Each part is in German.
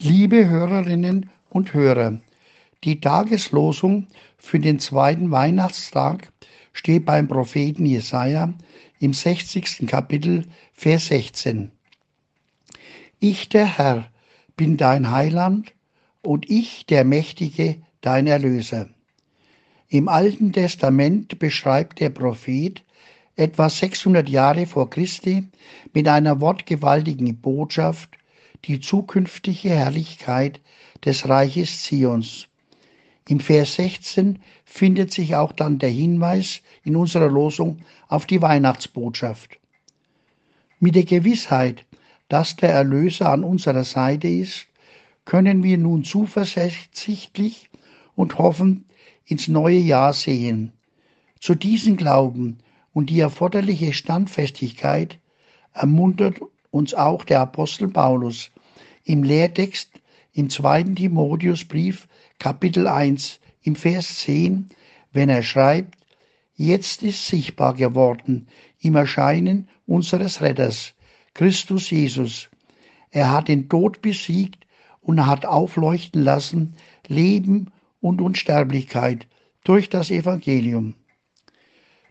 Liebe Hörerinnen und Hörer, die Tageslosung für den zweiten Weihnachtstag steht beim Propheten Jesaja im 60. Kapitel, Vers 16. Ich, der Herr, bin dein Heiland und ich, der Mächtige, dein Erlöser. Im Alten Testament beschreibt der Prophet etwa 600 Jahre vor Christi mit einer wortgewaltigen Botschaft die zukünftige Herrlichkeit des Reiches Zions. Im Vers 16 findet sich auch dann der Hinweis in unserer Losung auf die Weihnachtsbotschaft. Mit der Gewissheit, dass der Erlöser an unserer Seite ist, können wir nun zuversichtlich und hoffen ins neue Jahr sehen. Zu diesem Glauben und die erforderliche Standfestigkeit ermuntert uns auch der Apostel Paulus im Lehrtext im zweiten Timotheusbrief Kapitel 1 im Vers 10, wenn er schreibt, jetzt ist sichtbar geworden im Erscheinen unseres Retters, Christus Jesus. Er hat den Tod besiegt und hat aufleuchten lassen Leben und Unsterblichkeit durch das Evangelium.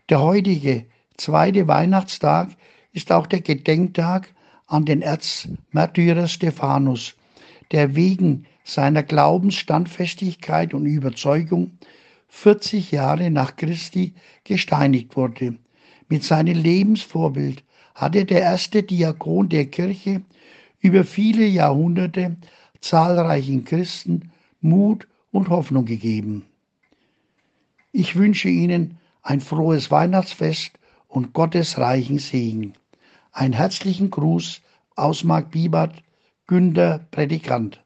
Der heutige zweite Weihnachtstag ist auch der Gedenktag an den Erzmärtyrer Stephanus, der wegen seiner Glaubensstandfestigkeit und Überzeugung 40 Jahre nach Christi gesteinigt wurde. Mit seinem Lebensvorbild hatte der erste Diakon der Kirche über viele Jahrhunderte zahlreichen Christen Mut und Hoffnung gegeben. Ich wünsche Ihnen ein frohes Weihnachtsfest und Gottes reichen Segen. Einen herzlichen Gruß aus Mark Bibert, Günter Prädikant.